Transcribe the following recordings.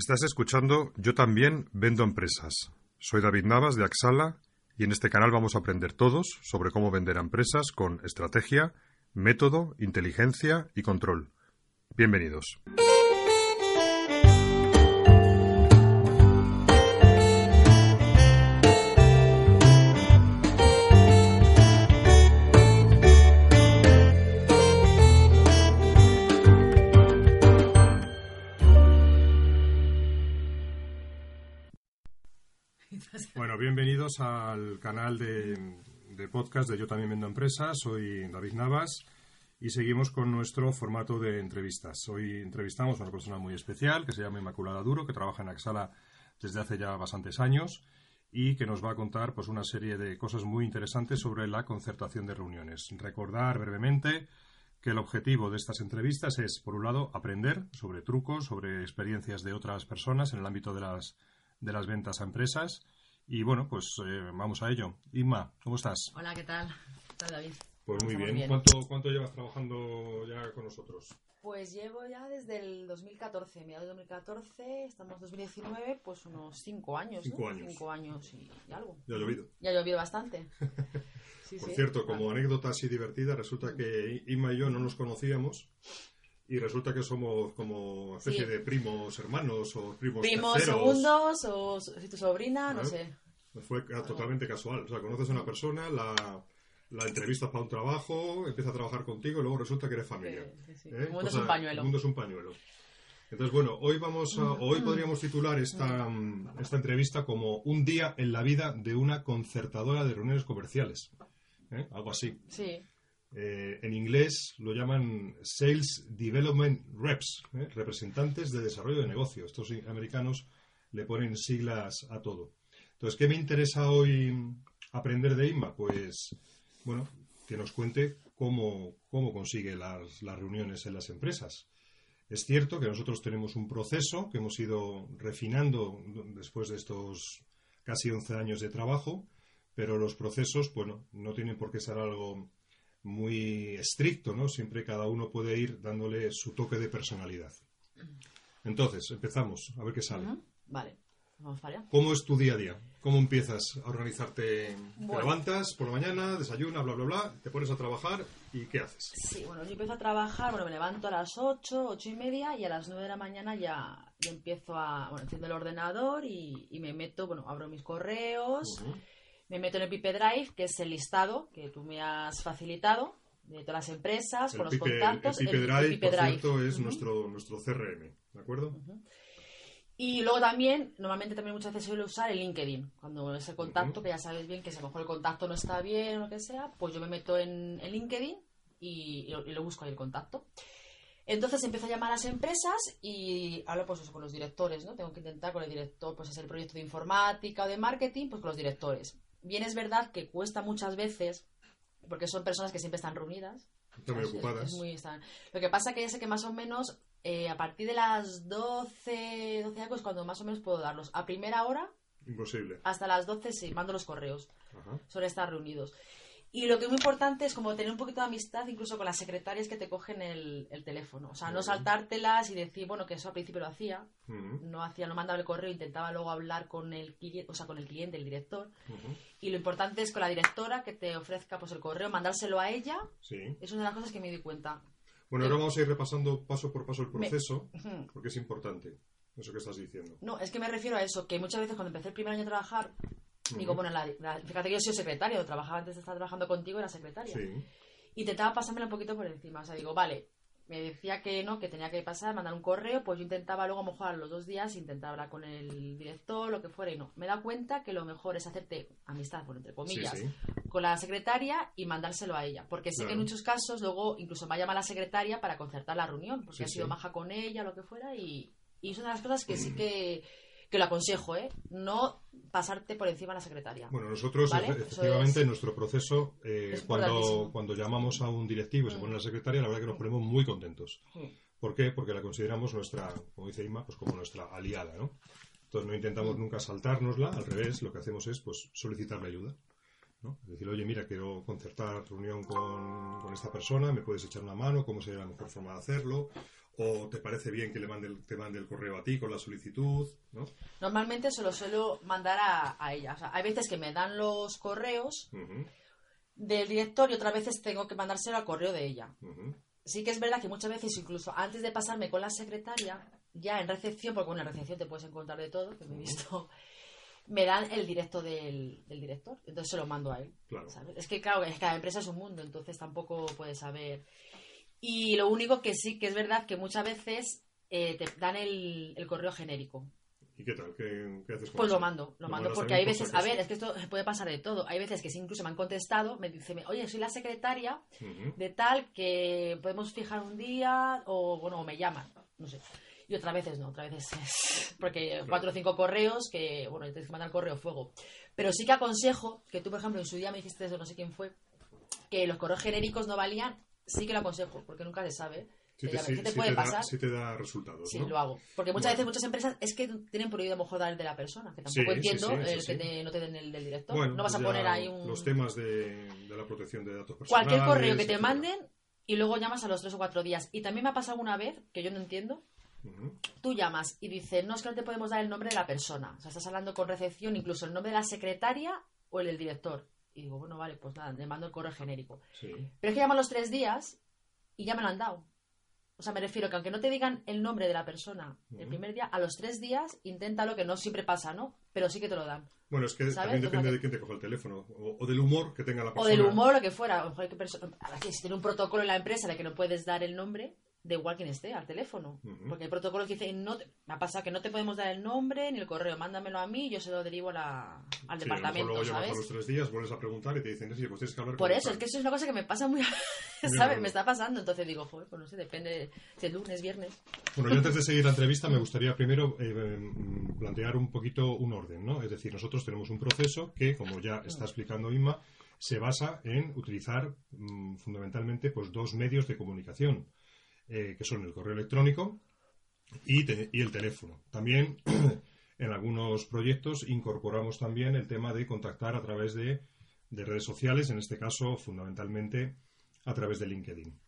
Estás escuchando Yo también vendo empresas. Soy David Navas de Axala y en este canal vamos a aprender todos sobre cómo vender a empresas con estrategia, método, inteligencia y control. Bienvenidos. Bueno, bienvenidos al canal de, podcast de Yo también vendo empresas. Soy David Navas y seguimos con nuestro formato de entrevistas. Hoy entrevistamos a una persona muy especial que se llama Inmaculada Duro, que trabaja en Axala desde hace ya bastantes años y que nos va a contar pues una serie de cosas muy interesantes sobre la concertación de reuniones. Recordar brevemente que el objetivo de estas entrevistas es, por un lado, aprender sobre trucos, sobre experiencias de otras personas en el ámbito de las, de las ventas a empresas. Y bueno, pues eh, vamos a ello. Inma, ¿cómo estás? Hola, ¿qué tal? ¿Qué tal, David? Pues muy Estamos bien. ¿Cuánto, ¿Cuánto llevas trabajando ya con nosotros? Pues llevo ya desde el 2014, mediados de 2014, estamos en 2019, pues unos cinco años, Cinco ¿no? años. Cinco años y, y algo. Ya ha llovido. Ya ha llovido bastante. Sí, Por sí. cierto, como Ah, anécdota así divertida, resulta que Inma y yo no nos conocíamos y resulta que somos como especie Sí. de primos hermanos o primos, Primos, terceros. segundos, o si tu sobrina, no Ah. sé. Fue ca- totalmente casual. O sea, conoces a una persona, la, la entrevistas para un trabajo, empieza a trabajar contigo y luego resulta que eres familia. Sí, sí, sí. ¿Eh? El mundo es un pañuelo. El mundo es un pañuelo. Entonces, bueno, hoy vamos a, hoy podríamos titular esta, mm, esta entrevista como un día en la vida de una concertadora de reuniones comerciales. ¿Eh? Algo así. Sí, Eh, en inglés lo llaman Sales Development Reps, ¿eh? representantes de desarrollo de negocio. Estos americanos le ponen siglas a todo. Entonces, ¿qué me interesa hoy aprender de Inma? Pues, bueno, que nos cuente cómo, cómo consigue las, las reuniones en las empresas. Es cierto que nosotros tenemos un proceso que hemos ido refinando después de estos casi 11 años de trabajo, pero los procesos, bueno, no tienen por qué ser algo muy estricto, ¿no? Siempre cada uno puede ir dándole su toque de personalidad. Entonces, empezamos, a ver qué sale. Vale, vamos para allá. ¿Cómo es tu día a día? ¿Cómo empiezas a organizarte? Te levantas por la mañana, desayunas, bla, bla, bla, te pones a trabajar y ¿qué haces? Sí, bueno, yo empiezo a trabajar, bueno, me levanto a las 8, 8 y media y a las 9 de la mañana ya, ya empiezo a, bueno, enciendo el ordenador y, y me meto, bueno, abro mis correos. Me meto en el Pipe Drive, que es el listado que tú me has facilitado de todas las empresas, con El los Pipe, el contactos. Pipe el- el Drive, Pipe por Drive. cierto, es nuestro, nuestro CRM, ¿de acuerdo? Y luego también, normalmente también muchas veces suelo usar el LinkedIn. Cuando es el contacto, que ya sabes bien que si a lo mejor el contacto no está bien o lo que sea, pues yo me meto en, en LinkedIn y, y lo, y lo busco ahí el contacto. Entonces empiezo a llamar a las empresas y hablo pues eso con los directores, ¿no? Tengo que intentar con el director, pues hacer el proyecto de informática o de marketing, pues con los directores. Bien es verdad que cuesta muchas veces, porque son personas que siempre están reunidas, Están muy ocupadas. es muy- están- Lo que pasa que ya sé que más o menos eh, a partir de las 12, 12 algo es cuando más o menos puedo darlos. A primera hora, Imposible. hasta las 12 sí, mando los correos. Ajá. Suelen estar reunidos. Y lo que es muy importante es como tener un poquito de amistad incluso con las secretarias que te cogen el, el teléfono. O sea, no saltártelas y decir, bueno, que eso al principio lo hacía. No hacía, no mandaba el correo, intentaba luego hablar con el cliente, o sea, con el cliente, el director. Y lo importante es con la directora que te ofrezca pues el correo, mandárselo a ella. Sí. Es una de las cosas que me di cuenta. Bueno, ahora vamos a ir repasando paso por paso el proceso, porque es importante eso que estás diciendo. No, es que me refiero a eso, que muchas veces cuando empecé el primer año a trabajar, digo, bueno, la- la- fíjate que yo soy secretario, trabajaba antes de estar trabajando contigo, era secretaria. Sí. Intentaba pasármela un poquito por encima, o sea, digo, vale, me decía que no, que tenía que pasar, mandar un correo, pues yo intentaba luego a lo mejor a los dos días, intentaba hablar con el director, lo que fuera, y no. Me da cuenta que lo mejor es hacerte amistad, por entre comillas, Sí, sí. con la secretaria y mandárselo a ella. Porque sé que en muchos casos luego incluso me llama la secretaria para concertar la reunión, porque Sí, ha sido maja con ella, lo que fuera, y, Y es una de las cosas que sí que, que lo aconsejo, ¿eh? No pasarte por encima la secretaria. Bueno, nosotros, efectivamente, es- en nuestro proceso, eh, cuando, cuando llamamos a un directivo y se Mm. pone la secretaria, la verdad que nos ponemos muy contentos. Mm. ¿Por qué? Porque la consideramos nuestra, como dice Inma, pues como nuestra aliada, ¿no? Entonces no intentamos Mm. nunca saltárnosla, al revés, lo que hacemos es pues solicitarle ayuda. ¿no? Decir, oye, mira, quiero concertar reunión con, con esta persona, ¿me puedes echar una mano? ¿Cómo sería la mejor forma de hacerlo? ¿O te parece bien que le mande el, te mande el correo a ti con la solicitud? ¿no? Normalmente se lo suelo mandar a, a ella. O sea, hay veces que me dan los correos del director y otras veces tengo que mandárselo al correo de ella. Sí que es verdad que muchas veces, incluso antes de pasarme con la secretaria, ya en recepción, porque bueno, en recepción te puedes encontrar de todo, que me he visto, me dan el directo del, del director. Entonces se lo mando a él. Claro. ¿sabes? Es que, claro, es que cada empresa es un mundo, entonces tampoco puedes saber. Y lo único que sí que es verdad que muchas veces eh, te dan el, el correo genérico. ¿Y qué tal? ¿Qué, qué haces con Pues eso? lo mando, lo mando, porque hay veces, a ver, es que esto puede pasar de todo. Hay veces que sí, incluso me han contestado, me dicen, oye, soy la secretaria de tal que podemos fijar un día o, bueno, o me llaman, no sé. Y otras veces no, otras veces es porque cuatro o cinco correos que, bueno, tienes que mandar correo fuego. Pero sí que aconsejo, que tú, por ejemplo, en su día me dijiste eso, no sé quién fue, que los correos genéricos no valían, sí que lo aconsejo, porque nunca se sabe. Sí Que te, ¿Qué te puede te da, pasar? sí te da resultados, Sí, ¿no? lo hago. Porque muchas Bueno. veces muchas empresas es que tienen prohibido a lo mejor dar el de la persona, que tampoco sí, entiendo sí, el sí. que te- no te den el del director. Bueno, no vas a ya poner ahí un... Los temas de, de la protección de datos personales. cualquier correo que te etcétera. manden y luego llamas a los tres o cuatro días. Y también me ha pasado una vez, que yo no entiendo, tú llamas y dices, no es que no te podemos dar el nombre de la persona. O sea, estás hablando con recepción, incluso el nombre de la secretaria o el del director. Y digo, bueno, vale, pues nada, le mando el correo genérico. Sí. Pero es que llaman los tres días y ya me lo han dado. O sea, me refiero que aunque no te digan el nombre de la persona el primer día, a los tres días inténtalo, que no siempre pasa, ¿no? Pero sí que te lo dan. Bueno, es que ¿Sabes? también O sea depende de quién te coja el teléfono o, o del humor que tenga la O persona. del humor o lo que fuera. Lo mejor que perso- a ver, si tiene un protocolo en la empresa de que no puedes dar el nombre, de igual quien esté al teléfono. Porque hay protocolos que dicen, no te- me ha pasado que no te podemos dar el nombre ni el correo, mándamelo a mí y yo se lo derivo a la- al Sí, departamento, luego ¿sabes? a los tres días, vuelves a preguntar y te dicen, sí, pues tienes que hablar Por con eso, tal". es que eso es una cosa que me pasa muy... ¿Sabes? Me está pasando, entonces digo, joder, pues no sé, depende si es lunes, viernes. Bueno, yo antes de seguir la entrevista me gustaría primero eh, mm, plantear un poquito un orden, ¿no? Es decir, nosotros tenemos un proceso que, como ya está explicando Inma, se basa en utilizar mm, fundamentalmente pues dos medios de comunicación, eh, que son el correo electrónico y, el teléfono. También en algunos proyectos incorporamos también el tema de contactar a través de, de redes sociales, en este caso fundamentalmente a través de LinkedIn.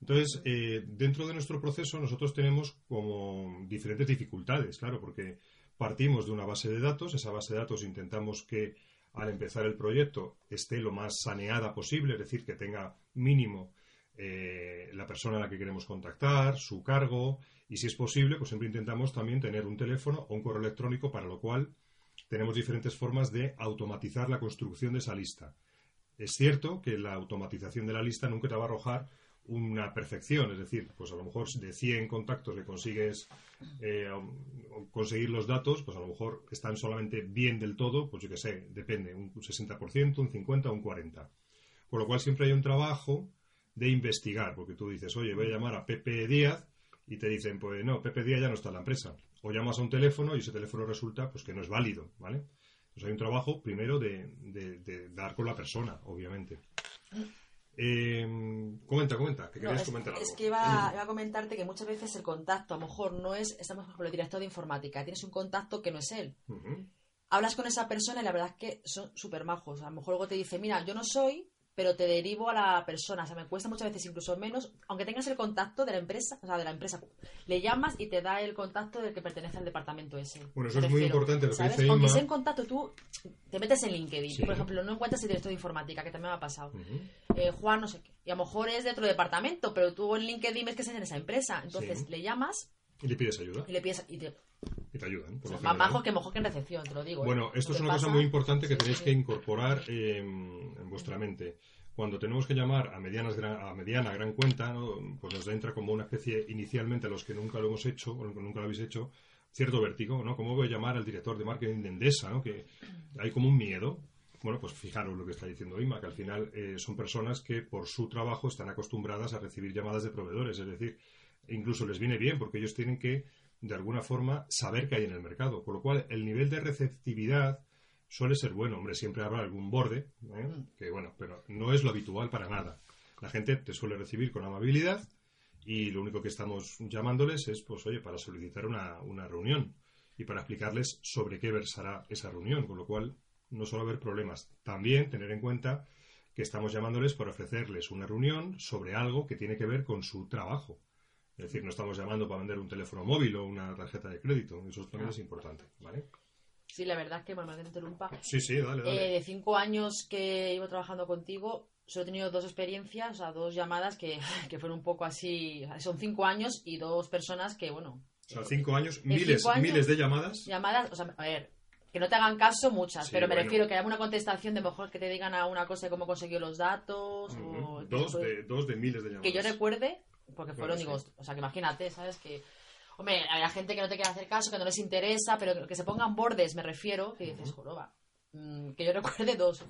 Entonces, eh, dentro de nuestro proceso nosotros tenemos como diferentes dificultades, claro, porque partimos de una base de datos, esa base de datos intentamos que al empezar el proyecto esté lo más saneada posible, es decir, que tenga mínimo eh, la persona a la que queremos contactar, su cargo, y si es posible, pues siempre intentamos también tener un teléfono o un correo electrónico, para lo cual tenemos diferentes formas de automatizar la construcción de esa lista. Es cierto que la automatización de la lista nunca te va a arrojar una perfección, es decir, pues a lo mejor de 100 contactos que consigues eh, um, conseguir los datos, pues a lo mejor están solamente bien del todo, pues yo que sé, depende, un 60%, un 50%, un 40%. Con lo cual siempre hay un trabajo de investigar, porque tú dices, oye, voy a llamar a Pepe Díaz y te dicen, pues no, Pepe Díaz ya no está en la empresa. O llamas a un teléfono y ese teléfono resulta pues que no es válido, ¿vale? Pues hay un trabajo primero de, de- de dar con la persona, obviamente. Eh, comenta, comenta, que No, querías es, comentar algo. es que iba, iba a comentarte que muchas veces el contacto, a lo mejor no es, estamos por ejemplo el director de informática, tienes un contacto que no es él. Hablas con esa persona y la verdad es que son súper majos. A lo mejor luego te dice, mira, yo no soy, pero te derivo a la persona. O sea, me cuesta muchas veces incluso menos, aunque tengas el contacto de la empresa, o sea, de la empresa. Le llamas y te da el contacto del que pertenece al departamento ese. Bueno, eso es muy importante lo que ¿sabes? dice Aunque Inma. sea en contacto, tú te metes en LinkedIn. Sí. Por ejemplo, no encuentras el director de informática, que también me ha pasado. Eh, Juan, no sé qué. Y a lo mejor es de otro departamento, pero tú en LinkedIn ves que estás en esa empresa. Entonces Sí. le llamas Y le pides ayuda y le pides. Y te, y te ayudan. por más majos que mejor que en recepción, te lo digo. ¿eh? Bueno, esto es que una cosa muy importante que Sí, tenéis sí, que incorporar eh, en vuestra mente. Cuando tenemos que llamar a, medianas, a mediana gran cuenta, ¿no? pues nos entra como una especie, inicialmente a los que nunca lo hemos hecho, o que nunca lo habéis hecho, cierto vértigo, ¿no? ¿Cómo voy a llamar al director de marketing de Endesa, ¿no? Que hay como un miedo. Bueno, pues fijaros lo que está diciendo Ima, que al final eh, son personas que por su trabajo están acostumbradas a recibir llamadas de proveedores, es decir, incluso les viene bien porque ellos tienen que de alguna forma, saber qué hay en el mercado. Con lo cual, el nivel de receptividad suele ser bueno. Hombre, siempre habrá algún borde, ¿eh? Mm. que bueno, pero no es lo habitual para nada. La gente te suele recibir con amabilidad y lo único que estamos llamándoles es, pues, oye, para solicitar una, una reunión y para explicarles sobre qué versará esa reunión. Con lo cual, no suele haber problemas. También tener en cuenta que estamos llamándoles para ofrecerles una reunión sobre algo que tiene que ver con su trabajo. Es decir, no estamos llamando para vender un teléfono móvil o una tarjeta de crédito. Eso también es importante, ¿vale? Sí, la verdad es que, bueno, me interrumpa. Sí, sí, dale, dale. Eh, de cinco años que llevo trabajando contigo, solo he tenido dos experiencias, o sea, dos llamadas que, que fueron un poco así. Son cinco años y dos personas que, bueno. o sea, cinco años, miles, cinco años- miles de llamadas. Llamadas, o sea, a ver, que no te hagan caso muchas, Sí, pero me bueno. refiero que haya una contestación de mejor que te digan a una cosa de cómo consiguió los datos. O Dos de, dos de miles de llamadas. que yo recuerde, porque fueron, Bueno, digo, sí. o sea, que imagínate, ¿sabes? Que, hombre, hay gente que no te quiere hacer caso, que no les interesa, pero que se pongan bordes, me refiero, que dices, joroba. Mm, que yo recuerde dos.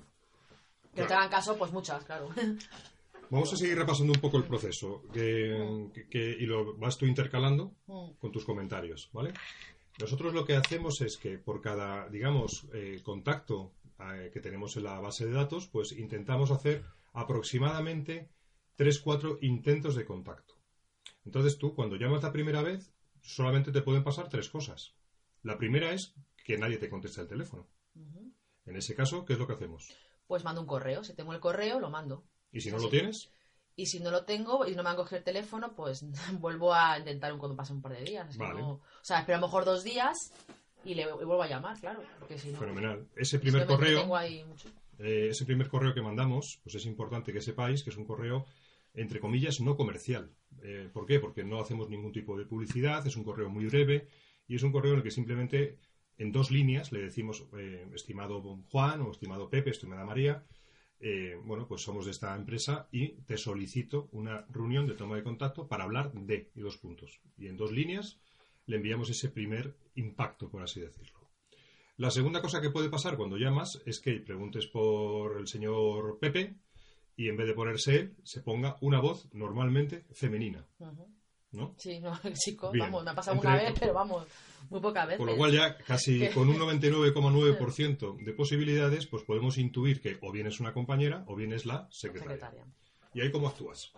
Que no te hagan caso, pues muchas, claro. Vamos a seguir repasando un poco el proceso que, que- que- y lo vas tú intercalando Mm, con tus comentarios, ¿vale? Nosotros lo que hacemos es que por cada, digamos, eh, contacto eh, que tenemos en la base de datos, pues intentamos hacer aproximadamente 3-4 intentos de contacto. Entonces tú, cuando llamas la primera vez, solamente te pueden pasar tres cosas. La primera es que nadie te contesta el teléfono. En ese caso, ¿qué es lo que hacemos? Pues mando un correo. Si tengo el correo, lo mando. Y si no lo tienes, Y si no lo tengo y no me han cogido el teléfono, pues vuelvo a intentar un, cuando pase un par de días. Es que Vale. no- o sea, espero a lo mejor dos días y le y vuelvo a llamar, claro. Porque si no, fenomenal. Ese primer correo... entretengo ahí mucho. Eh, ese primer correo que mandamos, pues es importante que sepáis que es un correo, entre comillas, no comercial. Eh, ¿Por qué? Porque no hacemos ningún tipo de publicidad, es un correo muy breve y es un correo en el que simplemente en dos líneas le decimos, eh, estimado Juan o estimado Pepe, estimada María, eh, bueno, pues somos de esta empresa y te solicito una reunión de toma de contacto para hablar de y dos puntos. Y en dos líneas le enviamos ese primer impacto, por así decirlo. La segunda cosa que puede pasar cuando llamas es que preguntes por el señor Pepe y en vez de ponerse él, se ponga una voz normalmente femenina, Ujú. ¿no? Sí, no, chico, Bien. vamos, me ha pasado Entre- una vez, pero vamos, muy pocas veces. Con lo cual ya casi con un 99,9% de posibilidades, pues podemos intuir que o bien es una compañera o bien es la secretaria. secretaria. ¿Y ahí cómo actúas?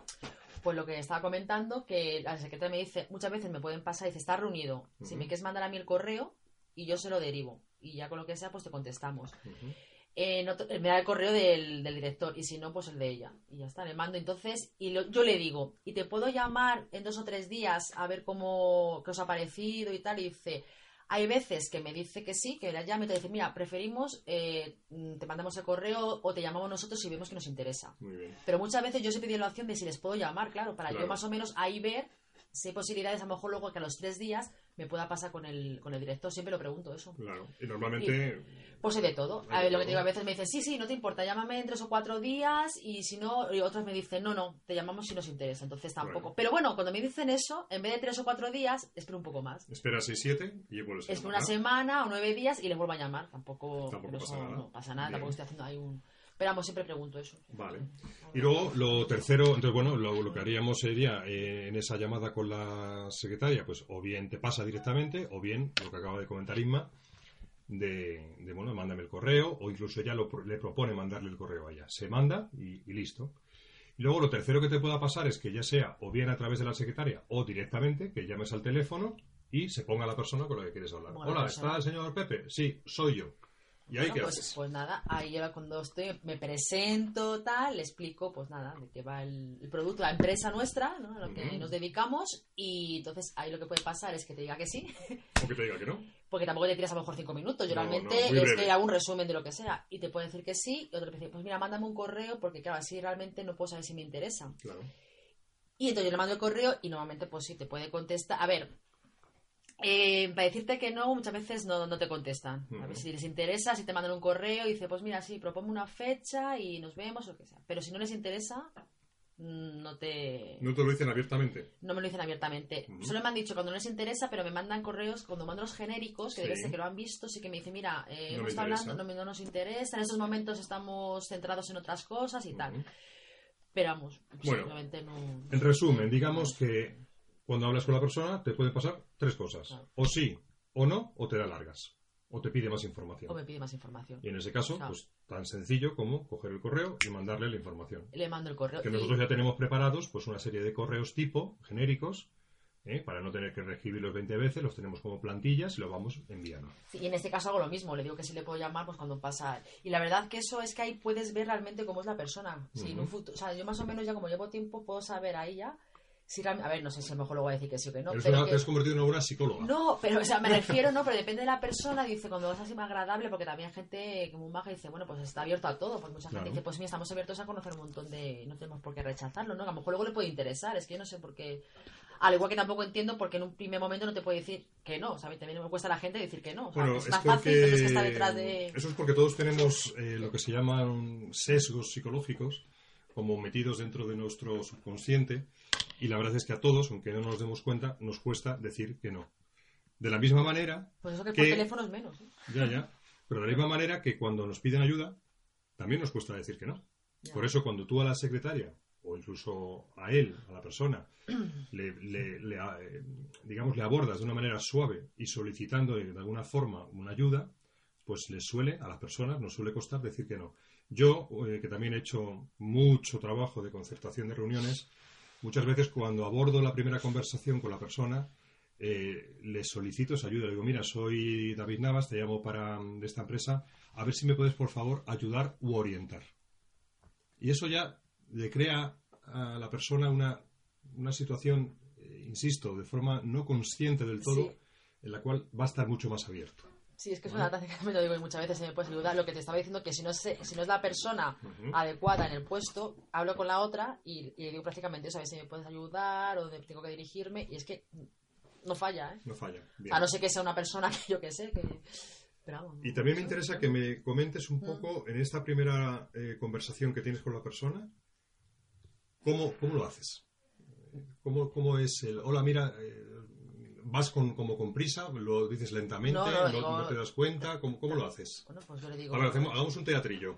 Pues lo que estaba comentando, que la secretaria me dice, muchas veces me pueden pasar, dice, está reunido. Si Ujú. me quieres mandar a mí el correo y yo se lo derivo. Y ya con lo que sea, pues te contestamos. Ujú. Eh, no me da el correo del, del director y si no, pues el de ella. Y ya está, le mando. Entonces, y lo- yo le digo, ¿y te puedo llamar en dos o tres días a ver cómo qué os ha parecido y tal? Y dice, hay veces que me dice que sí, que la llame y te dice, mira, preferimos, eh, te mandamos el correo o te llamamos nosotros si vemos que nos interesa. Muy bien. Pero muchas veces yo siempre pido la opción de si les puedo llamar, claro, para Claro. yo más o menos ahí ver si hay posibilidades, a lo mejor luego que a los tres días me pueda pasar con el, con el director. Siempre lo pregunto eso. Claro. Y normalmente, Pues hay de todo. A ver, lo que digo, a veces me dicen, sí, sí, no te importa, llámame en tres o cuatro días y si no, y otros me dicen, no, no, te llamamos si nos interesa. Entonces tampoco. Bueno. Pero bueno, cuando me dicen eso, en vez de tres o cuatro días, espero un poco más. espera 6-7 y vuelves a Espero una semana o nueve días y les vuelvo a llamar. Tampoco, pasa eso nada. no pasa nada, Bien. tampoco estoy haciendo ahí un. Pero siempre pregunto eso. Vale. Y luego lo tercero, entonces bueno, lo, lo que haríamos sería eh, en esa llamada con la secretaria, pues o bien te pasa directamente, o bien lo que acaba de comentar Inma, de, de, bueno, mándame el correo, o incluso ella lo le propone mandarle el correo a ella. Se manda y, y listo. Y luego lo tercero que te pueda pasar es que ya sea o bien a través de la secretaria o directamente, que llames al teléfono y se ponga la persona con la que quieres hablar. Hola. ¿está el señor Pepe? Sí, soy yo. ¿Y ahí Bueno, qué pues, haces? pues nada, ahí yo cuando estoy, me presento, tal, le explico, pues nada, de qué va el, el producto, la empresa nuestra, ¿no? A lo que nos dedicamos, y entonces ahí lo que puede pasar es que te diga que sí, O que te diga que no. porque tampoco te tiras a lo mejor cinco minutos, yo No, realmente no, es que hago un resumen de lo que sea, y te puede decir que sí, y otro te dice, pues mira, mándame un correo, porque claro, así realmente no puedo saber si me interesa. Claro. Y entonces yo le mando el correo y normalmente pues sí, te puede contestar. A ver, eh, para decirte que no, muchas veces no, no te contestan. A ver si les interesa, si te mandan un correo y dice, pues mira, sí, propongo una fecha y nos vemos o lo que sea. Pero si no les interesa, mm, no te... No te lo dicen abiertamente. No me lo dicen abiertamente. Solo me han dicho cuando no les interesa, pero me mandan correos, cuando mando los genéricos, que debe Sí. ser que lo han visto, sí que me dicen, mira, eh, No me interesa. hablando, no, me- no nos interesa, en estos momentos estamos centrados en otras cosas y tal. Pero vamos, Bueno. simplemente no... En resumen, digamos que Cuando hablas con la persona, te pueden pasar tres cosas. Claro. O sí, o no, o te da largas. O te pide más información. O me pide más información. Y en ese caso, Claro. pues tan sencillo como coger el correo y mandarle la información. Le mando el correo. Que y- nosotros ya tenemos preparados pues una serie de correos tipo genéricos, ¿eh? para no tener que reescribirlos 20 veces, los tenemos como plantillas y los vamos enviando. Sí, y en este caso hago lo mismo, le digo que sí le puedo llamar pues cuando pasa. Y la verdad que eso es que ahí puedes ver realmente cómo es la persona. Si en un futuro, o sea, yo más o menos ya como llevo tiempo puedo saber ahí ya si a ver, no sé si a lo mejor lo voy a decir que sí o que no, Eres pero una- que- te has convertido en una psicóloga. no, pero o sea, me refiero, no, pero depende de la persona, dice, cuando es así más agradable, porque también hay gente que muy maja dice, bueno, pues está abierto a todo, pues mucha Claro. gente dice, pues mira, estamos abiertos a conocer un montón de, no tenemos por qué rechazarlo, ¿no? Que a lo mejor luego le puede interesar, es que yo no sé por qué, al igual que tampoco entiendo porque en un primer momento no te puede decir que no, ¿sabes? También me cuesta a la gente decir que no, o sea, Bueno, es es más porque fácil, pero es que está detrás de... eso es porque todos tenemos eh, lo que se llaman sesgos psicológicos, como metidos dentro de nuestro subconsciente, y la verdad es que a todos, aunque no nos demos cuenta, nos cuesta decir que no. De la misma manera, Pues eso que que- por teléfono es menos, ¿eh? ya, ya, pero de la misma manera que cuando nos piden ayuda, también nos cuesta decir que no. Ya. Por eso cuando tú a la secretaria o incluso a él, a la persona, le, le- le, eh, digamos, le abordas de una manera suave y solicitando de alguna forma una ayuda, pues le suele, a las personas, nos suele costar decir que no. Yo, eh, que también he hecho mucho trabajo de concertación de reuniones, muchas veces cuando abordo la primera conversación con la persona, eh, le solicito esa ayuda. Le digo, mira, soy David Navas, te llamo para mm, de esta empresa, a ver si me puedes, por favor, ayudar u orientar. Y eso ya le crea a la persona una, una situación, eh, insisto, de forma no consciente del todo, Sí. en la cual va a estar mucho más abierto. Sí, es que es una gracia que me lo digo y muchas veces se me puede ayudar. Lo que te estaba diciendo que si no es, si no es la persona adecuada en el puesto, hablo con la otra y, y le digo prácticamente eso, a ver si me puedes ayudar o tengo que dirigirme y es que no falla, ¿eh? No falla. Bien. A no ser que sea una persona que yo que sé, que... Pero vamos, Y también me interesa que me comentes un Mm. poco en esta primera eh, conversación que tienes con la persona, ¿cómo, cómo lo haces? ¿Cómo, cómo es el, hola, mira, eh, vas con, como con prisa, lo dices lentamente, No, no, no, no te das cuenta, ¿cómo, cómo lo haces? Bueno, pues yo le digo... A ver, hacemos- hagamos un teatrillo.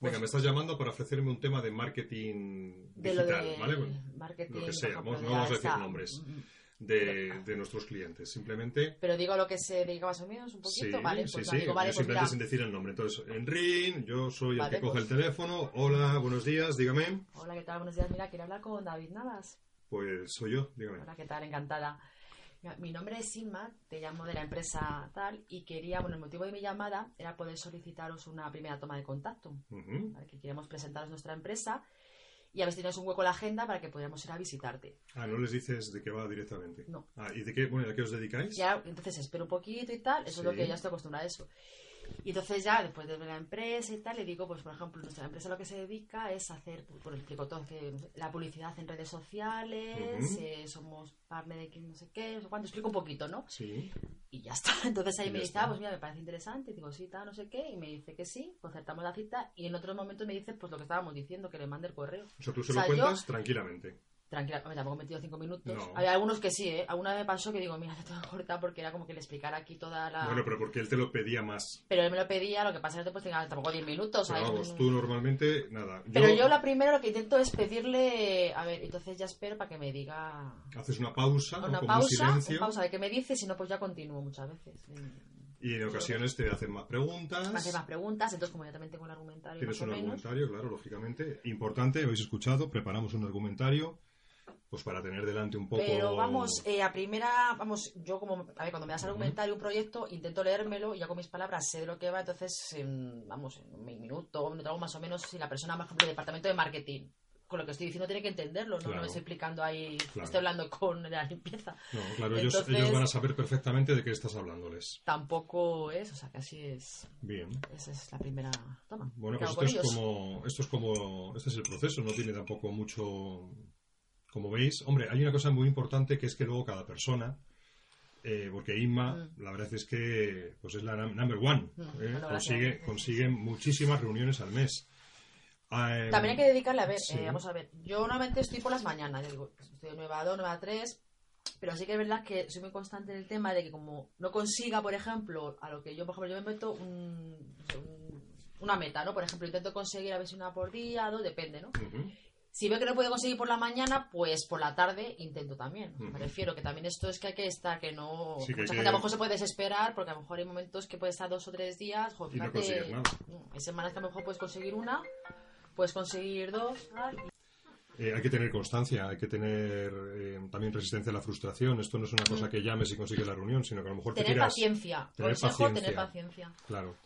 Venga, Pues- me estás llamando para ofrecerme un tema de marketing de lo digital, de ¿vale? Bueno, marketing, lo que sea, vamos- no vamos a decir nombres. Mm, mm. de, de nuestros clientes. Simplemente Pero digo lo que se dedica más o menos un Sí, poquito, ¿vale? sí, Pues sí. digo, vale, Yo pues simplemente mira, sin decir el nombre. Entonces, Enrin, yo soy el Vale, que coge pues- el teléfono. Hola, buenos días, dígame. hola, ¿qué tal? Buenos días, mira, quiero hablar con David Navas. Pues soy yo, dígame. Hola, ¿qué tal? Encantada. Mi nombre es Silma, te llamo de la empresa tal y quería, bueno, el motivo de mi llamada era poder solicitaros una primera toma de contacto, Ujú. ¿vale? que queremos presentaros nuestra empresa y a ver si tenéis un hueco en la agenda para que pudiéramos ir a visitarte. Ah, no les dices de qué va directamente. No. Ah, ¿y de qué, bueno, ¿a qué os dedicáis? Ya, entonces espero un poquito y tal, eso es lo que ya estoy acostumbrada a eso. Y entonces ya, después de ver la empresa y tal, le digo, pues por ejemplo, nuestra empresa lo que se dedica es hacer, pues lo explico todo, que la publicidad en redes sociales, eh, somos partner de que no sé qué, no sé cuánto, explico un poquito, ¿no? Sí. Y ya está. Entonces ahí me dice, ah, pues mira, me parece interesante. Y digo, sí, tal, no sé qué. Y me dice que sí, concertamos la cita. Y en otros momentos me dice, pues lo que estábamos diciendo, que le mande el correo. O sea, tú se O sea, lo yo- cuentas tranquilamente. Tranquila, tampoco he metido cinco minutos. No. Había algunos que sí, ¿eh? Alguna vez me pasó que digo, mira, te tengo que cortar porque era como que le explicara aquí toda la... Bueno, pero porque él te lo pedía más. Pero él me lo pedía, lo que pasa es que después tenga tampoco 10 minutos. Pero vamos, Un- tú normalmente, nada. Pero yo la primero lo que intento es pedirle... A ver, entonces ya espero para que me diga... Haces una pausa, ¿no? Una como un pausa, silencio. una pausa de que me dice, si no, pues ya continúo muchas veces. Y en ocasiones te hacen más preguntas. Me hace más preguntas, entonces como yo también tengo el argumentario Tienes un menos... argumentario, claro, lógicamente. Importante, habéis escuchado, preparamos un argumentario, pues para tener delante un poco... Pero vamos, eh, a primera, vamos, yo como, a ver, cuando me das Ujú. argumentario un proyecto, intento leérmelo y ya con mis palabras sé de lo que va, entonces, en, vamos, en un minuto, un minuto, algo más o menos, si la persona, por ejemplo, del departamento de marketing, con lo que estoy diciendo tiene que entenderlo, no Claro. me estoy explicando ahí, Claro. estoy hablando con la limpieza. No, claro, ellos, Entonces- ellos van a saber perfectamente de qué estás hablándoles. Tampoco es, o sea, que así es, Bien. esa es la primera toma. Bueno, pues esto es ellos. como, esto es como, este es el proceso, no tiene tampoco mucho, como veis. Hombre, hay una cosa muy importante que es que luego cada persona, eh, porque Inma, Mm. la verdad es que, pues es la num- number one, Mm, ¿eh? consigue, consigue muchísimas reuniones al mes. Em, También hay que dedicarle, a ver, sí. eh, vamos a ver, yo normalmente estoy por las mañanas, digo, estoy de 9 a 2, 9 a 3, pero sí que es verdad que soy muy constante en el tema de que como no consiga, por ejemplo, a lo que yo, por ejemplo, yo me meto un- un- una meta, ¿no? Por ejemplo, intento conseguir a ver si una por día, dos, depende, ¿no? ujú. Si veo que no puedo conseguir por la mañana, pues por la tarde intento también. Me refiero que también esto es que hay que estar, que no... Sí, que mucha gente que- a lo mejor se puede desesperar porque a lo mejor hay momentos que puede estar dos o tres días. Y no fíjate, consigues nada. Hay semanas que a lo mejor puedes conseguir una, puedes conseguir dos, y- Eh, hay que tener constancia, hay que tener eh, también resistencia a la frustración. Esto no es una cosa que llames y consigues la reunión, sino que a lo mejor te Tener tiras... paciencia. tener Consejo, paciencia. tener paciencia. Claro.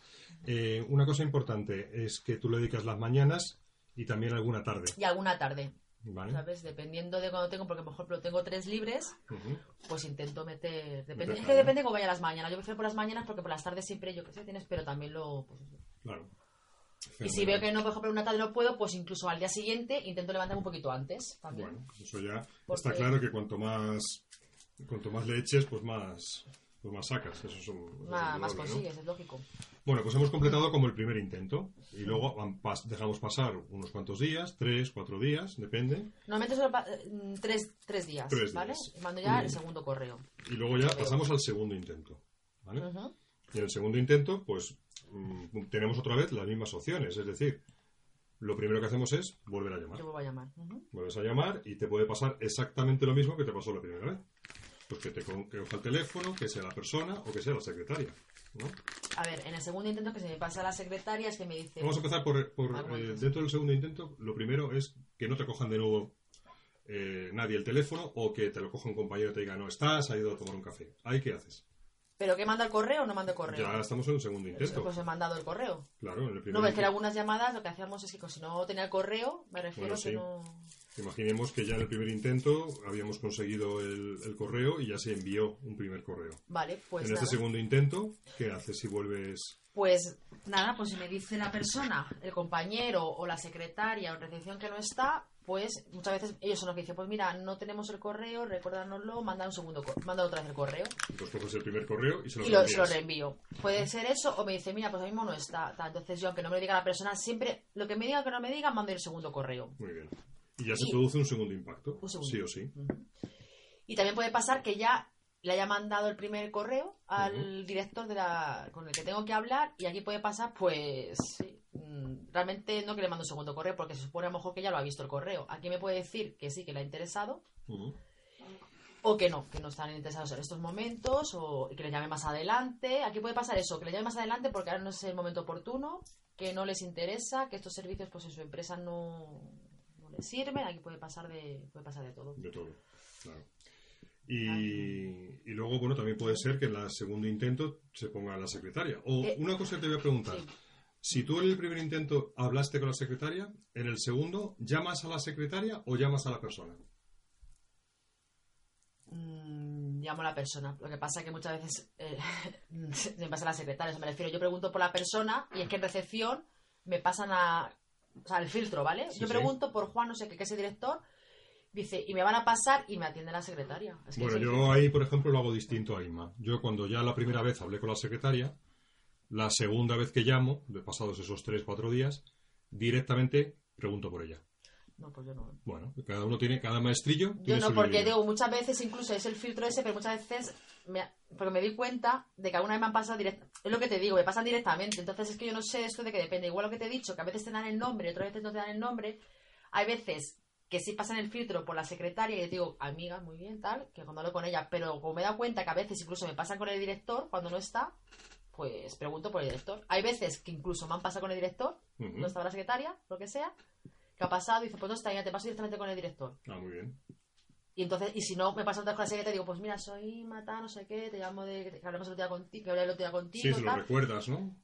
Eh, una cosa importante es que tú le dedicas las mañanas y también alguna tarde. Y alguna tarde, ¿Vale? ¿sabes? Dependiendo de cuando tengo, porque a lo mejor tengo tres libres, pues intento meter... Depende, es que depende cómo vaya las mañanas. Yo prefiero por las mañanas porque por las tardes siempre, yo qué sé, tienes, pero también lo... pues. Claro. y si veo que no, por ejemplo, una tarde no puedo, pues incluso al día siguiente intento levantarme un poquito antes. También. Bueno, eso ya Porque- está claro que cuanto más cuanto más le eches, pues más pues más sacas. Eso es un, más, consigues, es lógico. Bueno, pues hemos completado como el primer intento y luego pas- dejamos pasar unos cuantos días, tres, cuatro días, depende, Normalmente solo pa- eh, tres, tres días, Tres ¿vale? días. Mando ya el segundo correo. y luego ya pasamos al segundo intento. ¿vale? Y en el segundo intento, pues mm, tenemos otra vez las mismas opciones, es decir, lo primero que hacemos es volver a llamar. Yo vuelvo a llamar. Vuelves a llamar y te puede pasar exactamente lo mismo que te pasó la primera vez. Pues que te coja el teléfono, que sea la persona o que sea la secretaria. ¿No? A ver, en el segundo intento que se me pasa a la secretaria es que me dice... Vamos a empezar por, por, Ah, eh, dentro del segundo intento. Lo primero es que no te cojan de nuevo eh, nadie el teléfono o que te lo coja un compañero y te diga no estás, ha ido a tomar un café. ¿Ahí qué haces? ¿Pero qué manda el correo o no manda el correo? Ya estamos en el segundo intento. Pues he mandado el correo. Claro, en el primer No, es que en algunas llamadas lo que hacíamos es que si no tenía el correo, me refiero Bueno, que no... Imaginemos que ya en el primer intento habíamos conseguido el, el correo y ya se envió un primer correo. Vale, pues en nada. este segundo intento, ¿qué haces si vuelves? Pues nada, pues si me dice la persona, el compañero o la secretaria o en recepción que no está, pues muchas veces ellos son los que dicen, pues mira, no tenemos el correo, recuérdanoslo, manda un segundo, manda otra vez el correo Pues coges el primer correo y se lo y lo, se lo reenvío. Puede ser eso o me dice, mira, pues ahora mismo no está. tal. Entonces yo, aunque no me lo diga la persona, siempre lo que me diga que no me diga, mando el segundo correo. Muy bien. Y ya se Y- produce un segundo impacto, Un segundo. sí o sí. Y también puede pasar que ya le haya mandado el primer correo al director de la, con el que tengo que hablar y aquí puede pasar, pues, sí, mm, realmente no que le mando un segundo correo porque se supone a lo mejor que ya lo ha visto el correo. Aquí me puede decir que sí, que le ha interesado o que no, que no están interesados en estos momentos o que le llame más adelante. Aquí puede pasar eso, que le llame más adelante porque ahora no es el momento oportuno, que no les interesa, que estos servicios pues en su empresa no, no les sirven. Aquí puede pasar de, puede pasar de todo. De todo, claro. Y, y luego, bueno, también puede ser que en el segundo intento se ponga la secretaria. O Eh, una cosa que te voy a preguntar. sí. Si tú en el primer intento hablaste con la secretaria, en el segundo, ¿llamas a la secretaria o llamas a la persona? Mm, llamo a la persona. Lo que pasa es que muchas veces eh, me pasa a la secretaria. o sea, me refiero, yo pregunto por la persona y es que en recepción me pasan a. O sea, el filtro, ¿vale? Sí, yo sí. pregunto por Juan, no sé qué, que es el director. Dice, y me van a pasar y me atiende la secretaria. Es que Bueno, yo ahí, por ejemplo, lo hago distinto a Inma. Yo cuando ya la primera vez hablé con la secretaria, la segunda vez que llamo, de pasados esos tres, cuatro días, directamente pregunto por ella. No, pues yo no. Bueno, cada uno tiene, cada maestrillo Yo tiene no, porque digo, muchas veces incluso es el filtro ese, pero muchas veces. Me, porque me di cuenta de que alguna vez me han pasado directo. Es lo que te digo, me pasan directamente. Entonces es que yo no sé esto de que depende. Igual lo que te he dicho, que a veces te dan el nombre, otras veces no te dan el nombre. Hay veces que sí pasan el filtro por la secretaria y les digo, amiga, muy bien, tal, que cuando hablo con ella. Pero como me he dado cuenta que a veces incluso me pasan con el director cuando no está, pues pregunto por el director. Hay veces que incluso me han pasado con el director, no estaba la secretaria, lo que sea, que ha pasado y dice, pues no está, ya te paso directamente con el director. Ah, muy bien. Y entonces, y si no, me pasa otra cosa que te digo, pues mira, soy Mata, no sé qué, te llamo de que hablamos el otro día contigo, que hablé el otro día contigo, Sí, se lo tal. recuerdas, ¿no?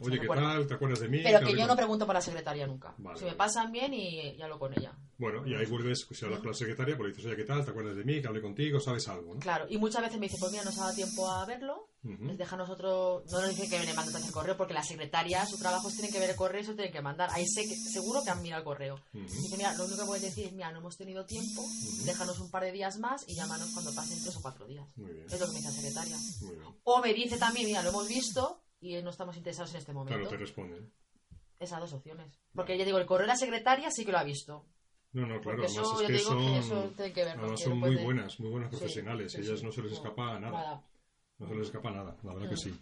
Oye, ¿qué tal? ¿Te acuerdas de mí? Pero ¿Qué que yo no pregunto por la secretaria nunca. Vale, si me vale. pasan bien y, y hablo con ella. Bueno, y ahí vuelves, si hablas con la secretaria, pues le dices, oye, ¿qué tal? ¿Te acuerdas de mí? ¿Que hablé contigo? ¿Sabes algo? ¿no? Claro, y muchas veces me dice, pues mira, no se ha dado tiempo a verlo, Ujú. les deja a nosotros, no nos dice que me manden el correo, porque la secretaria, su trabajo es tienen que ver el correo y eso tienen que mandar. Ahí sé que, seguro que han mirado el correo. Ujú. Dice, mira, lo único que puedes decir es, mira, no hemos tenido tiempo, déjanos un par de días más y llámanos cuando pasen tres o cuatro días. Muy bien, Es lo que me dice la secretaria. muy bien. O me dice también, mira, lo hemos visto y no estamos interesados en este momento. Claro, te responden. Esas dos opciones. Porque ya digo, el correo de la secretaria sí que lo ha visto. No, no, claro, Porque además eso, es que son, que eso tiene que ver. además son muy buenas, muy buenas profesionales. sí, Ellas sí. no se les escapa nada. nada. No se les escapa nada, la verdad que Mm. sí.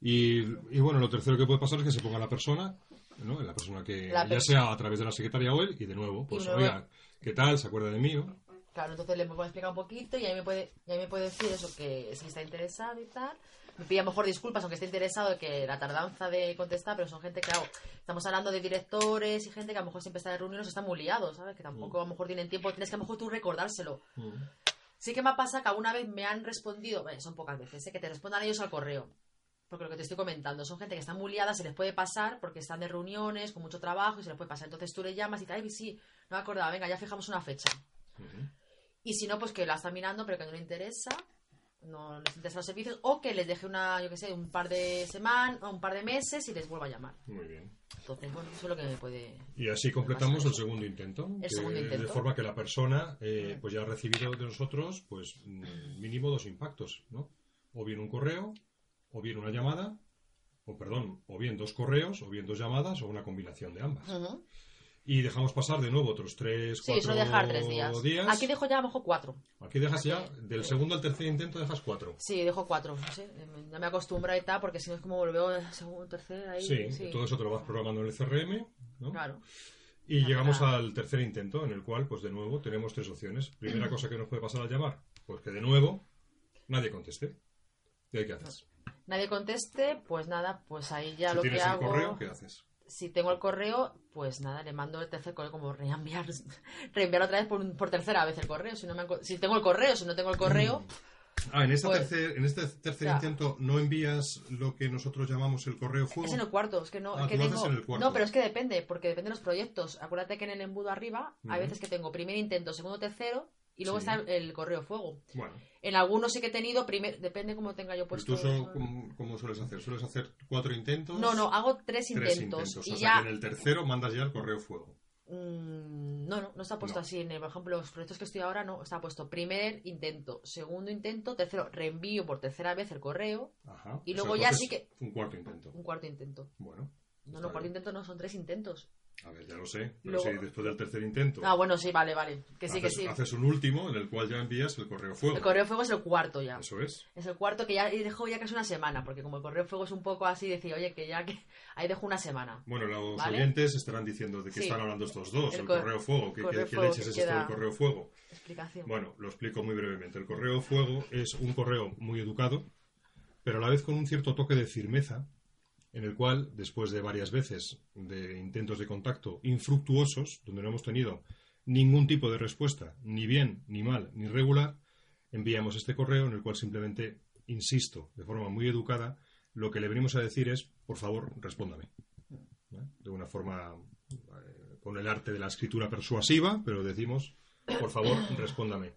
Y, y bueno, lo tercero que puede pasar es que se ponga la persona ¿no? La persona que, La ya sea a través de la secretaria o él, y de nuevo, pues, luego- oiga, ¿qué tal? ¿Se acuerda de mí? ¿no? Claro, entonces le puedo explicar un poquito y ahí me puede, y ahí me puede decir eso, que si está interesado y tal. Me pide a lo mejor disculpas, aunque esté interesado, que la tardanza de contestar, pero son gente que, claro, estamos hablando de directores y gente que a lo mejor siempre está de reuniones o están muy liados, ¿sabes? Que tampoco a lo mejor tienen tiempo, tienes que a lo mejor tú recordárselo. Sí que me pasa que alguna vez me han respondido, bueno, son pocas veces, ¿eh? que te respondan ellos al correo. Porque lo que te estoy comentando, son gente que está muy liada, se les puede pasar porque están de reuniones, con mucho trabajo y se les puede pasar. Entonces tú le llamas y te ay, sí, no me acordaba, venga, ya fijamos una fecha. Y si no, pues que la está mirando, pero que no le interesa, no les interesa los servicios, o que les deje una, yo qué sé, un par de semanas o un par de meses y les vuelva a llamar. Muy bien. Entonces, bueno, eso es lo que me puede. Y así completamos el segundo intento. El que- segundo intento. De forma que la persona eh, pues ya ha recibido de nosotros pues mm, mínimo dos impactos, ¿no? O bien un correo, o bien una llamada, o perdón, o bien dos correos, o bien dos llamadas, o una combinación de ambas. Y dejamos pasar de nuevo otros tres, Sí, cuatro dejar tres días. Aquí dejo ya a lo mejor cuatro. Aquí dejas ya, del segundo al tercer intento dejas cuatro. Sí, dejo cuatro, no sé, ya me acostumbro y tal, porque si no es como lo veo segundo, tercer, ahí. Sí, sí. todo eso te lo vas programando en el CRM, ¿no? Claro. Y llegamos al tercer intento, en el cual, pues de nuevo, tenemos tres opciones. Primera cosa que nos puede pasar al llamar, pues que de nuevo nadie conteste. ¿Y ahí qué haces? Nadie conteste, pues nada, pues ahí ya si lo que el hago. correo, ¿qué haces? Si tengo el correo, pues nada, le mando el tercer correo, como reenviar, reenviar otra vez por, un- por tercera vez el correo. Si, no me si tengo el correo, si no tengo el correo, Ah, en, esta Pues- tercer- en este tercer intento no envías lo que nosotros llamamos el correo fuego. es en el cuarto. Es que no, Ah, es que tú lo tengo. haces en el cuarto. No, pero es que depende, porque depende de los proyectos. Acuérdate que en el embudo arriba hay veces que tengo primer intento, segundo, tercero, y luego Sí. está el correo fuego. Bueno, En algunos sí que he tenido, primer, depende cómo tenga yo ¿y puesto. tú cómo, cómo sueles hacer? ¿Sueles hacer cuatro intentos? No, no, hago tres Tres intentos. Y o sea ya. que en el tercero mandas ya el correo fuego. Mm, no, no, no está puesto No. así. En el, por ejemplo, los proyectos que estoy ahora no está puesto primer intento, segundo intento, tercero reenvío por tercera vez el correo, Ajá. Y O sea, luego ya sí que- Un cuarto intento. un cuarto intento. Bueno. No, no, cuarto intento no, son tres intentos. A ver, ya lo sé. Pero Luego- si después del tercer intento Ah, bueno, sí, vale, vale. Que sí, que haces, sí. haces un último en el cual ya envías el correo fuego. El correo fuego es el cuarto ya. Eso es. Es el cuarto que ya y dejo ya casi una semana, porque como el correo fuego es un poco así, decir, oye, que ya que ahí dejo una semana. Bueno, los ¿Vale? oyentes estarán diciendo de qué Sí. están hablando estos dos. El El, cor- correo fuego. ¿Qué, correo qué- qué fuego leches que es esto del queda- correo fuego? Explicación. Bueno, lo explico muy brevemente. El correo fuego es un correo muy educado, pero a la vez con un cierto toque de firmeza, en el cual, después de varias veces de intentos de contacto infructuosos, donde no hemos tenido ningún tipo de respuesta, ni bien, ni mal, ni regular, enviamos este correo en el cual simplemente, insisto, de forma muy educada, lo que le venimos a decir es, por favor, respóndame. De una forma, eh, con el arte de la escritura persuasiva, pero decimos, por favor, respóndame.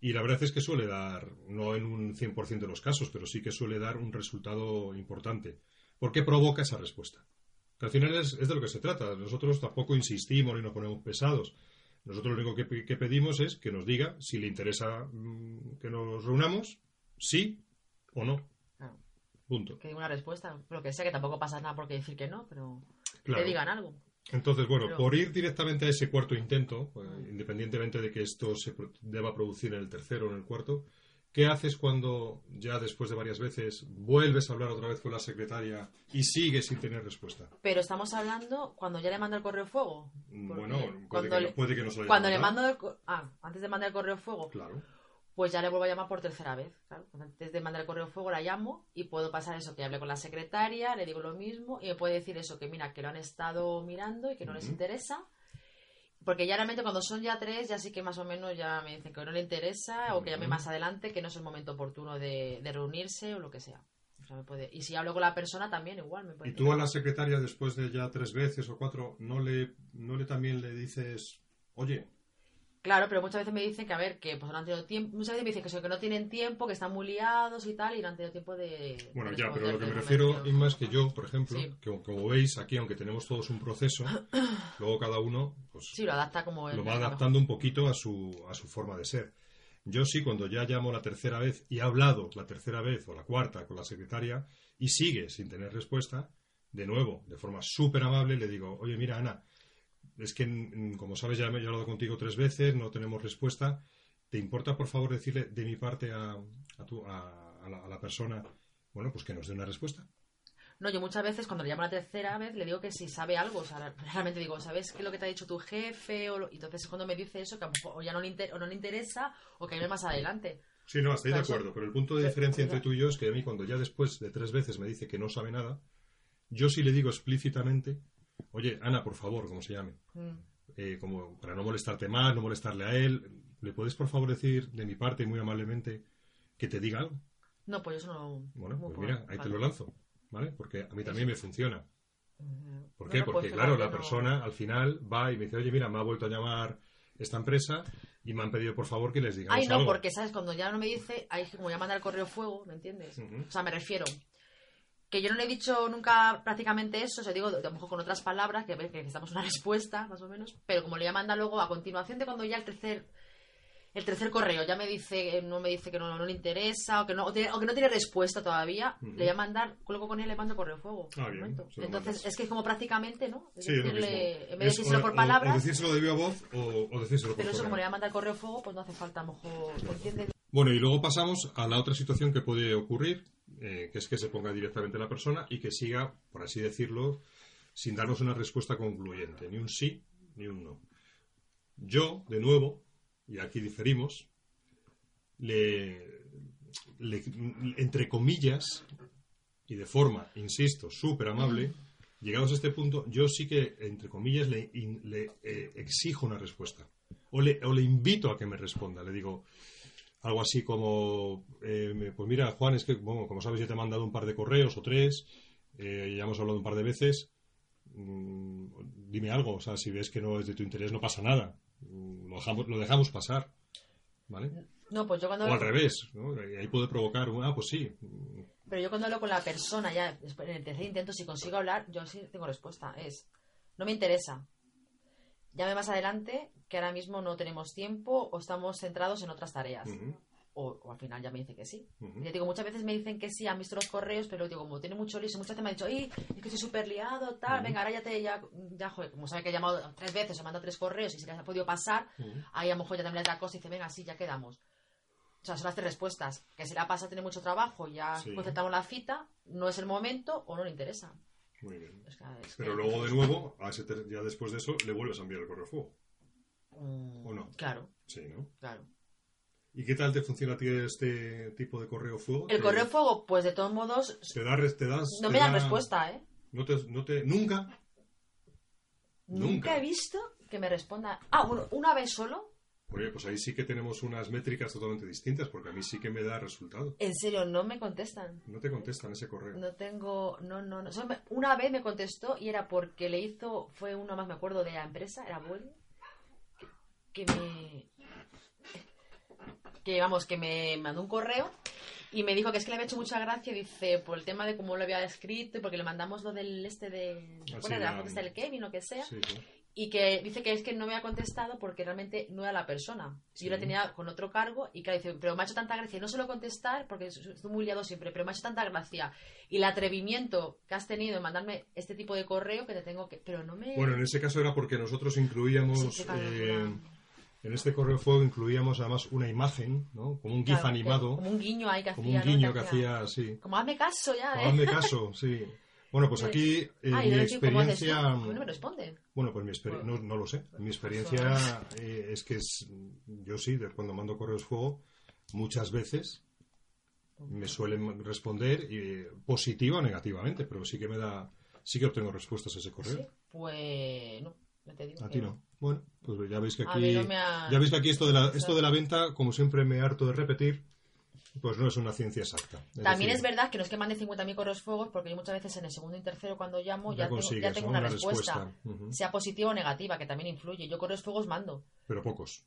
Y la verdad es que suele dar, no en un 100% de los casos, pero sí que suele dar un resultado importante. Porque provoca esa respuesta? Que al final es, es de lo que se trata. Nosotros tampoco insistimos ni nos ponemos pesados. Nosotros lo único que, que pedimos es que nos diga si le interesa mm, que nos reunamos, sí o no. Claro. Punto. Que diga una respuesta, lo que sea, que tampoco pasa nada por qué decir que no, pero Claro. que digan algo. Entonces, bueno, Pero- por ir directamente a ese cuarto intento, pues, independientemente de que esto se deba producir en el tercero o en el cuarto, ¿qué haces cuando ya después de varias veces vuelves a hablar otra vez con la secretaria y sigues sin tener respuesta? Pero estamos hablando cuando ya le mando el correo fuego. Bueno, puede cuando que, le- no- puede que no se lo haya Cuando le mando el ah, antes de mandar el correo fuego, Claro. pues ya le vuelvo a llamar por tercera vez. Claro. Antes de mandar el correo fuego la llamo y puedo pasar eso, que hable con la secretaria, le digo lo mismo y me puede decir eso, que mira, que lo han estado mirando y que no les interesa. Porque ya realmente cuando son ya tres, ya sí que más o menos ya me dicen que no le interesa o que llame más adelante, que no es el momento oportuno de, de reunirse o lo que sea. O sea, me puede- Y si hablo con la persona también igual me puede ¿Y tú a la secretaria después de ya tres veces o cuatro no le, no le también le dices, oye, Claro, pero muchas veces me dicen que, a ver, que pues no han tenido tiempo. Muchas veces me dicen que, que no tienen tiempo, que están muy liados y tal, y no han tenido tiempo de. Bueno, de ya, pero lo que me refiero, Inma, es que yo, por ejemplo, Sí. que como veis aquí, aunque tenemos todos un proceso, luego cada uno pues, Sí, lo adapta como él. lo va mejor. adaptando un poquito a su, a su forma de ser. Yo sí, cuando ya llamo la tercera vez y he hablado la tercera vez o la cuarta con la secretaria y sigue sin tener respuesta, de nuevo, de forma súper amable, le digo, oye, mira, Ana, es que, mm, como sabes, ya me he hablado contigo tres veces, no tenemos respuesta. ¿Te importa, por favor, decirle de mi parte a, a, tu- a- a la, a la persona, bueno, pues que nos dé una respuesta? No, yo muchas veces cuando le llamo la tercera vez le digo que si sabe algo, o sea, realmente digo, ¿sabes qué es lo que te ha dicho tu jefe? O lo- y entonces cuando me dice eso, que o ya no le, inter- o no le interesa o que hay más adelante. Sí, no, estoy de acuerdo, pero el punto de diferencia entre tú y yo es que a mí cuando ya después de tres veces me dice que no sabe nada, yo sí le digo explícitamente, oye, Ana, por favor, como se llame, Mm. eh, como para no molestarte más, no molestarle a él, ¿le puedes por favor decir de mi parte muy amablemente que te diga algo? No, pues eso no. Bueno, no pues mira, ahí te lo lanzo, ¿vale? Porque a mí también me funciona. ¿Por qué? no, Porque, pues, claro, la no. persona al final va y me dice, oye, mira, me ha vuelto a llamar esta empresa y me han pedido por favor que les digamos Ay, no, algo. porque, ¿sabes? Cuando ya no me dice, que como ya manda el correo fuego, ¿me entiendes? O sea, me refiero. Que yo no le he dicho nunca prácticamente eso, o sea, digo, a lo mejor con otras palabras, que, que necesitamos una respuesta, más o menos, pero como le manda luego, a continuación de cuando ya el tercer el tercer correo ya me dice, no me dice que no, no le interesa, o que no, o tiene- o que no tiene respuesta todavía, le voy a mandar, cuelgo con él, le mando correo fuego. Ah, bien, Entonces, mandas. es que es como prácticamente, ¿no? Es Sí, decirle, en vez de decírselo o- por o- palabras, O, decírselo de viva voz o, o decírselo por pero eso como le voy a mandar correo fuego, pues no hace falta, a lo mejor. Bueno, y luego pasamos a la otra situación que puede ocurrir, eh, que es que se ponga directamente la persona y que siga, por así decirlo, sin darnos una respuesta concluyente, ni un sí ni un no. Yo, de nuevo, y aquí diferimos, entre comillas, y de forma, insisto, súper amable, llegados a este punto, yo sí que, entre comillas, le, eh, exijo una respuesta. O le invito a que me responda. Le digo algo así como, eh, pues mira, Juan, es que, bueno, como sabes, yo te he mandado un par de correos o tres, eh, ya hemos hablado un par de veces, mm, dime algo, o sea, si ves que no es de tu interés, no pasa nada. Mm, Lo dejamos, lo dejamos pasar. ¿Vale? No, pues yo cuando... O al revés, ¿no? Ahí puede provocar, ah, pues sí, Pero yo cuando hablo con la persona, ya en el tercer intento, si consigo hablar, yo sí tengo respuesta. Es, no me interesa. Llame más adelante, que ahora mismo no tenemos tiempo o estamos centrados en otras tareas. ujú, O, o al final ya me dice que sí. ujú. Y ya digo, muchas veces me dicen que sí, han visto los correos, pero digo, como tiene mucho y muchas veces me han dicho, "Ey, es que estoy súper liado, tal, Ujú. venga, ahora ya te, ya, ya, joder, como sabe que he llamado tres veces, o manda tres correos y se les ha podido pasar, ahí a lo mejor ya también le da cosa y dice, venga, sí, ya quedamos. O sea, son las tres respuestas. Que si la pasa tiene mucho trabajo, ya Sí. concertamos la cita, no es el momento o no le interesa. Muy bien. Es que- es Pero que- luego, de nuevo, a ese ter- ya después de eso, le vuelves a enviar el correo fuego. Mm, ¿O no? Claro, Sí, ¿no? claro. ¿Y qué tal te funciona a ti este tipo de correo fuego? El ¿Te- correo fuego, pues de todos modos, Te, da, res- te das, no te me dan da- respuesta, ¿eh? No te, no te, nunca. Nunca. Nunca. he visto que me responda. Ah, bueno, una vez solo. Oye, pues ahí sí que tenemos unas métricas totalmente distintas, porque a mí sí que me da resultado. En serio, no me contestan. No te contestan ese correo. No tengo, no, no, no. Una vez me contestó y era porque le hizo, fue uno más me acuerdo de la empresa, era Vueling, que, me, que vamos, que me mandó un correo y me dijo que es que le había hecho mucha gracia, dice, por el tema de cómo lo había escrito y porque le mandamos lo del este de, Ah, bueno, sí, de la la- del Kevin o que sea, Sí, sí. Y que dice que es que no me ha contestado porque realmente no era la persona. Sí. Yo la tenía con otro cargo y que dice, pero me ha hecho tanta gracia, no suelo contestar porque estoy muy liado siempre, pero me ha hecho tanta gracia y el atrevimiento que has tenido en mandarme este tipo de correo que te tengo que... Pero no me... Bueno, en ese caso era porque nosotros incluíamos, Sí, eh, en este correo fuego incluíamos además una imagen, ¿no? Como un GIF Claro, que- animado, Como un guiño ahí que como hacía. un ¿no? guiño que hacía así. Como hazme caso ya, ¿eh? Hazme caso, sí. Bueno, pues aquí eh, Ay, mi no cómo experiencia... Mí no me responde. Bueno, pues mi experiencia, no, no lo sé. Mi experiencia eh, es que es, yo sí, de cuando mando correos fuego, muchas veces me suelen responder eh, positiva o negativamente, pero sí que me da, sí que obtengo respuestas a ese correo. Sí, pues no, ya te digo. A ti no. Bueno, pues ya veis que aquí, no ha- ya veis que aquí esto de la, esto de la venta, como siempre me harto de repetir, pues no es una ciencia exacta. También decir, es verdad que no es que mande 50.000 correos fuegos, porque yo muchas veces en el segundo y tercero cuando llamo Ya tengo, ya tengo una, una respuesta, sea positiva o negativa, que también influye. Yo correos fuegos mando. Pero pocos.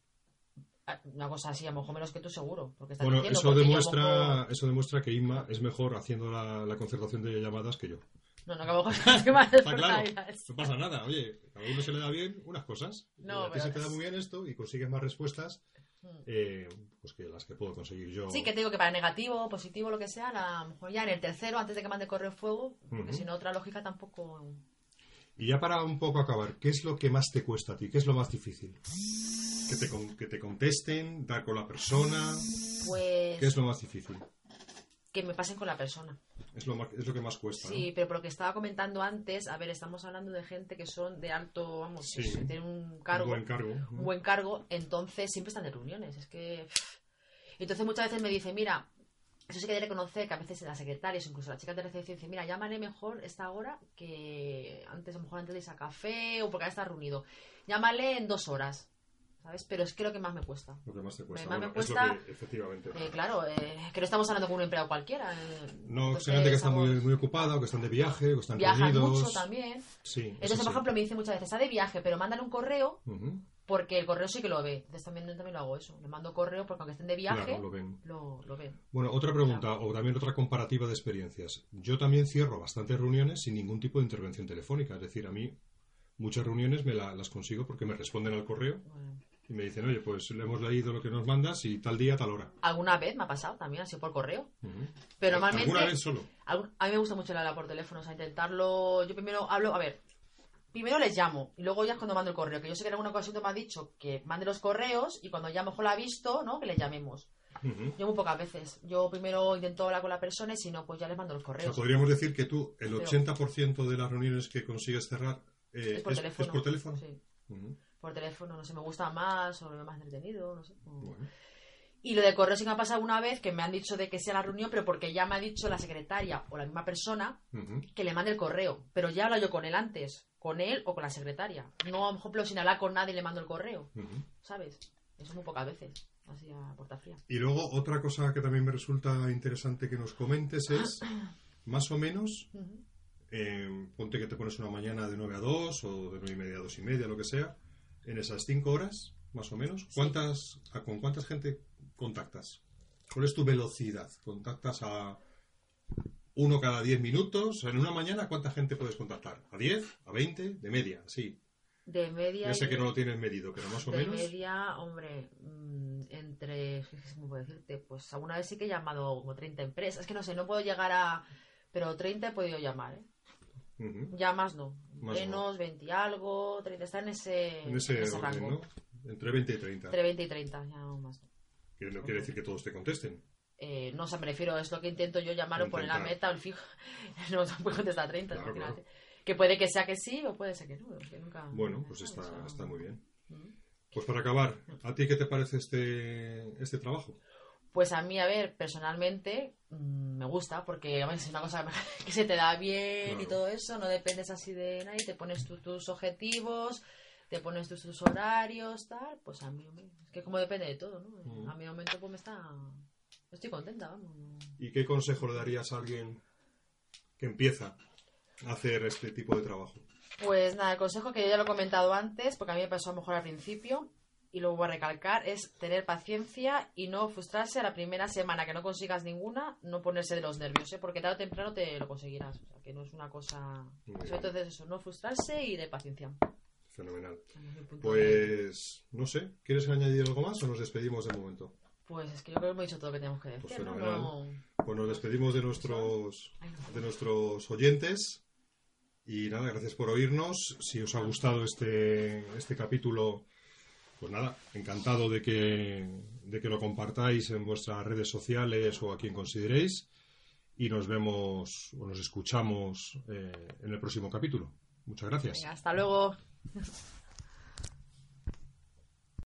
Ah, Una cosa así, a lo mejor menos que tú seguro. Porque estás Bueno, eso porque demuestra, eso demuestra que Inma es mejor haciendo la, la concertación de llamadas que yo. No, no, que a lo mejor que más Está claro, no pasa nada. Oye, a uno se le da bien unas cosas. No, a ti se te da muy bien esto y consigues más respuestas. Eh, pues que las que puedo conseguir yo. Sí, que te digo que para negativo, positivo, lo que sea, a lo mejor ya en el tercero, antes de que mande correo fuego, porque si no, otra lógica tampoco. Y ya para un poco acabar, ¿qué es lo que más te cuesta a ti? ¿Qué es lo más difícil? Que te, con- que te contesten, dar con la persona. Pues. ¿Qué es lo más difícil? Que me pasen con la persona. Es lo, más- es lo que más cuesta. Sí, ¿no? pero por lo que estaba comentando antes, a ver, estamos hablando de gente que son de alto, vamos, Sí. que tienen un cargo, Un buen cargo. un buen cargo, entonces siempre están de reuniones. Es que. Entonces muchas veces me dice, mira, eso sí que hay que reconocer que a veces las secretarias, incluso las chicas de recepción, dicen, mira, llámale mejor esta hora que antes, a lo mejor antes de irse a café o porque ahora está reunido. Llámale en dos horas, ¿sabes? Pero es que lo que más me cuesta. Lo que más te cuesta. más me Bueno, es lo cuesta- que, efectivamente. Eh, claro, eh, que no estamos hablando con un empleado cualquiera. eh, no, gente que está muy, muy ocupada, o que están de viaje, o que están Viajan reunidos. mucho también. Sí, Entonces, sí. por ejemplo, me dice muchas veces, está de viaje, pero mándale un correo porque el correo sí que lo ve. Entonces también, también lo hago eso. Le mando correo porque aunque estén de viaje, Claro, lo ven. lo, lo ven. Bueno, otra pregunta, o también otra comparativa de experiencias. Yo también cierro bastantes reuniones sin ningún tipo de intervención telefónica. Es decir, a mí muchas reuniones me la- las consigo porque me responden al correo Bueno. Y me dicen, oye, pues le hemos leído lo que nos mandas y tal día, tal hora. Alguna vez me ha pasado también, así por correo. Pero normalmente... ¿Alguna vez solo? algún- A mí me gusta mucho el hablar por teléfono, o sea, intentarlo... Yo primero hablo, a ver, primero les llamo y luego ya es cuando mando el correo. Que yo sé que en alguna ocasión me ha dicho que mande los correos y cuando ya mejor la ha visto, ¿no? Que le llamemos. Yo muy pocas veces. Yo primero intento hablar con la persona y si no, pues ya les mando los O sea, correos. podríamos decir que tú, el Pero- 80% de las reuniones que consigues cerrar eh, es por teléfono. por teléfono. Sí. Por teléfono. No sé, me gusta más o lo veo más entretenido, no sé. Bueno. Y lo de correo sí que me ha pasado una vez que me han dicho de que sea la reunión, pero porque ya me ha dicho la secretaria o la misma persona que le mande el correo. Pero ya hablo yo con él antes, con él o con la secretaria. No, a lo mejor, sin hablar con nadie le mando el correo. ¿sabes? Eso muy pocas veces, así a puerta fría. Y luego otra cosa que también me resulta interesante que nos comentes es, más o menos, eh, ponte que te pones una mañana de 9 a 2 o de 9 y media a 2 y media, lo que sea, en esas 5 horas, más o menos, ¿cuántas, a- ¿con cuánta gente contactas? ¿Cuál es tu velocidad? ¿Contactas a uno cada 10 minutos? En una mañana, ¿cuánta gente puedes contactar? ¿A 10? ¿A 20? ¿De media? Sí. De media. Ya sé que no lo tienes medido, pero más o de menos. media, hombre, mm, entre. ¿Cómo puedo decirte? Pues alguna vez sí que he llamado como 30 empresas. Es que no sé, no puedo llegar a. Pero 30 he podido llamar, ¿eh? Ujú. Ya más no. Más Menos, 20 y algo, 30. Está en ese, En ese orden, rango. ¿no? Entre 20 y 30. Entre 20 y 30, ya no más. no. Que no quiere decir que todos te contesten. Eh, no, o sea, me refiero, es lo que intento yo llamar o poner la meta o el fijo. No puede contestar 30, Claro, imagínate. Que puede que sea que sí o puede ser que no. que nunca- Bueno, pues está, está muy bien. Mm. Pues para acabar, ¿a ti qué te parece este, este trabajo? Pues a mí, a ver, personalmente mm, me gusta porque es una cosa que se te da bien y todo eso, no dependes así de nadie, te pones tú tus objetivos, te pones tus, tus horarios, tal, pues a mí, es que como depende de todo, ¿no? Mm. A mi momento pues me está... Estoy contenta, vamos. ¿Y qué consejo le darías a alguien que empieza a hacer este tipo de trabajo? Pues nada, el consejo que yo ya lo he comentado antes, porque a mí me pasó a lo mejor al principio, y lo voy a recalcar, es tener paciencia y no frustrarse a la primera semana que no consigas ninguna, no ponerse de los nervios, ¿eh? porque tarde o temprano te lo conseguirás. O sea, que no es una cosa... Entonces eso, no frustrarse y de paciencia. Fenomenal. Pues, no sé, ¿quieres añadir algo más o nos despedimos de momento? Pues es que yo creo que hemos dicho todo lo que tenemos que decir, Pues fenomenal. No- Pues nos despedimos de nuestros, de nuestros oyentes. Y nada, gracias por oírnos. Si os ha gustado este, este capítulo, pues nada, encantado de que, de que lo compartáis en vuestras redes sociales o a quien consideréis. Y nos vemos o nos escuchamos eh, en el próximo capítulo. Muchas gracias. Hasta luego.